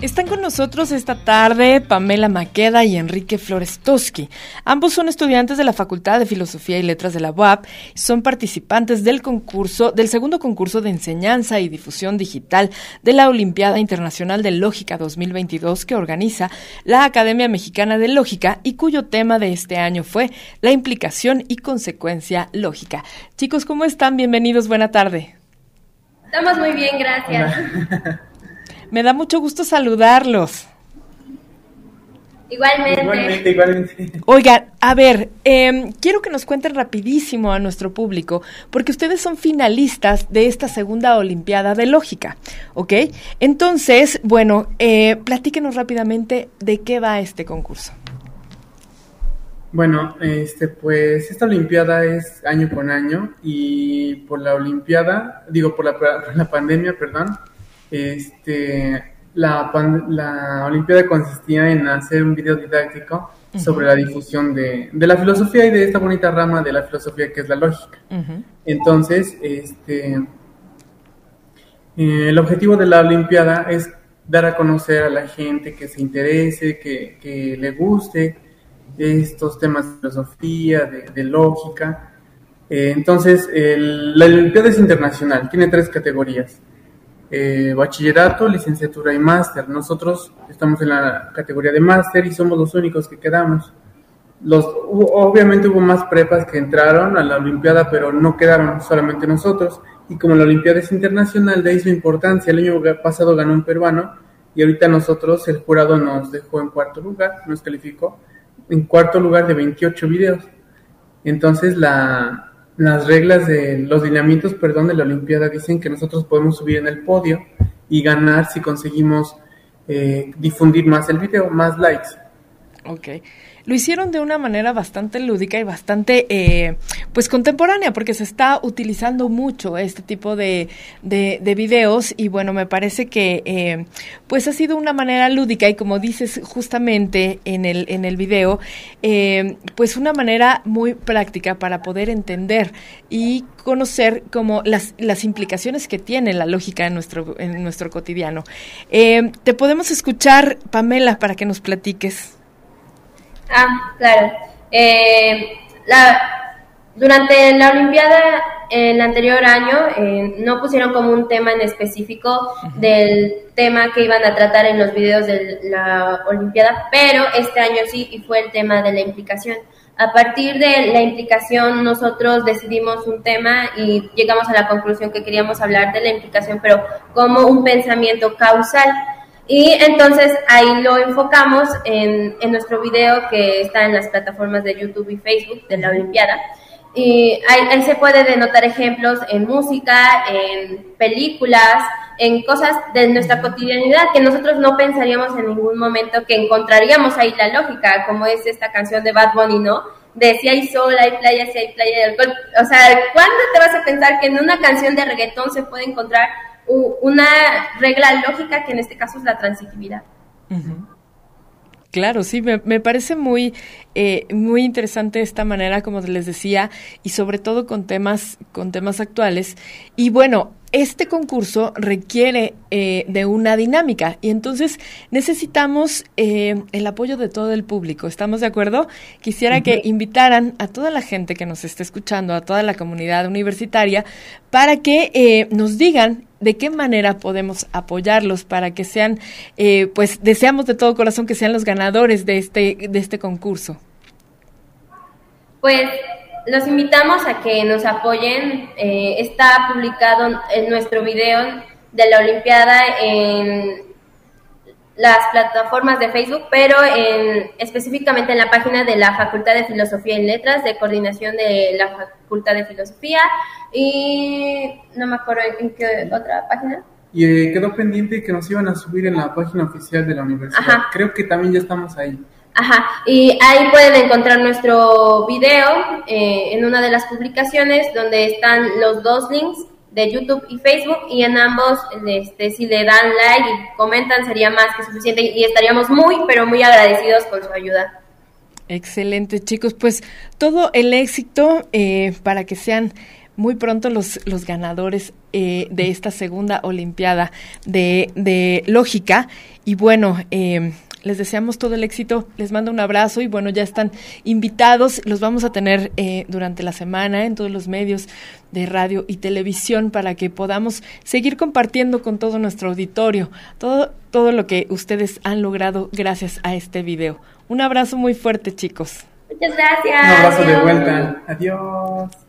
Están con nosotros esta tarde Pamela Maqueda y Enrique Florestowski. Ambos son estudiantes de la Facultad de Filosofía y Letras de la UAP. Son participantes del concurso, del segundo concurso de enseñanza y difusión digital de la Olimpiada Internacional de Lógica 2022 que organiza la Academia Mexicana de Lógica y cuyo tema de este año fue la implicación y consecuencia lógica. Chicos, ¿cómo están? Bienvenidos, buena tarde. Estamos muy bien, gracias. Me da mucho gusto saludarlos. Igualmente. Igualmente, igualmente. Oigan, a ver, em, quiero que nos cuenten rapidísimo a nuestro público, porque ustedes son finalistas de esta segunda Olimpiada de Lógica, ¿ok? Entonces, bueno, eh, platíquenos rápidamente de qué va este concurso. Bueno, este, pues esta Olimpiada es año con año y por la Olimpiada, digo por la, por la pandemia, perdón, este, la, la Olimpiada consistía en hacer un video didáctico sobre la difusión de, de, la filosofía y de esta bonita rama de la filosofía que es la lógica. Entonces, este, eh, el objetivo de la Olimpiada es dar a conocer a la gente que se interese, que, que le guste estos temas de filosofía, de, de lógica. Eh, entonces, el, la Olimpiada es internacional, tiene tres categorías. Eh, bachillerato, licenciatura y máster. Nosotros estamos en la categoría de máster y somos los únicos que quedamos. Los, obviamente hubo más prepas que entraron a la Olimpiada, pero no quedaron solamente nosotros. Y como la Olimpiada es internacional, de ahí su importancia. El año pasado ganó un peruano y ahorita nosotros, el jurado nos dejó en cuarto lugar, nos calificó en cuarto lugar de 28 videos. Entonces la, las reglas de los lineamientos, perdón, de la Olimpiada dicen que nosotros podemos subir en el podio y ganar si conseguimos eh, difundir más el video, más likes. Ok lo hicieron de una manera bastante lúdica y bastante, eh, pues, contemporánea, porque se está utilizando mucho este tipo de, de, videos y bueno, me parece que, eh, pues, ha sido una manera lúdica y como dices justamente en el, en el video, eh, pues, una manera muy práctica para poder entender y conocer como las, las implicaciones que tiene la lógica en nuestro, en nuestro cotidiano. te podemos escuchar, Pamela, para que nos platiques. Ah, claro. Eh, la, durante la Olimpiada el anterior año eh, no pusieron como un tema en específico del tema que iban a tratar en los videos de la Olimpiada, pero este año sí y fue el tema de la implicación. A partir de la implicación nosotros decidimos un tema y llegamos a la conclusión que queríamos hablar de la implicación, pero como un pensamiento causal. Y entonces ahí lo enfocamos en, en, nuestro video que está en las plataformas de YouTube y Facebook de la Olimpiada. Y ahí, se puede denotar ejemplos en música, en películas, en cosas de nuestra cotidianidad que nosotros no pensaríamos en ningún momento que encontraríamos ahí la lógica, como es esta canción de Bad Bunny, ¿no? De si hay sol, hay playa, si hay playa de alcohol. O sea, ¿cuándo te vas a pensar que en una canción de reggaetón se puede encontrar una regla lógica que en este caso es la transitividad. Claro, sí, me, me parece muy, eh, muy interesante esta manera, como les decía, y sobre todo con temas, con temas actuales. Y bueno, este concurso requiere eh, de una dinámica y entonces necesitamos eh, el apoyo de todo el público. ¿Estamos de acuerdo? Quisiera que invitaran a toda la gente que nos esté escuchando, a toda la comunidad universitaria, para que eh, nos digan de qué manera podemos apoyarlos para que sean, pues deseamos de todo corazón que sean los ganadores de este, de este concurso. Pues los invitamos a que nos apoyen. Eh, está publicado en nuestro video de la Olimpiada en las plataformas de Facebook, pero en, específicamente en la página de la Facultad de Filosofía y Letras, de coordinación de la Facultad de Filosofía, y no me acuerdo en qué otra página. Y eh, quedó pendiente que nos iban a subir en la página oficial de la universidad. Creo que también ya estamos ahí. Ajá, y ahí pueden encontrar nuestro video eh, en una de las publicaciones donde están los dos links de YouTube y Facebook y en ambos, este, si le dan like y comentan sería más que suficiente y estaríamos muy, pero muy agradecidos con su ayuda. Excelente, chicos. Pues todo el éxito eh, para que sean muy pronto los, los ganadores eh, de esta segunda Olimpiada de, de Lógica. Y bueno, eh, les deseamos todo el éxito, les mando un abrazo y bueno, ya están invitados, los vamos a tener eh, durante la semana en todos los medios de radio y televisión para que podamos seguir compartiendo con todo nuestro auditorio todo, todo lo que ustedes han logrado gracias a este video. Un abrazo muy fuerte, chicos. Muchas gracias. Un abrazo de vuelta. Adiós.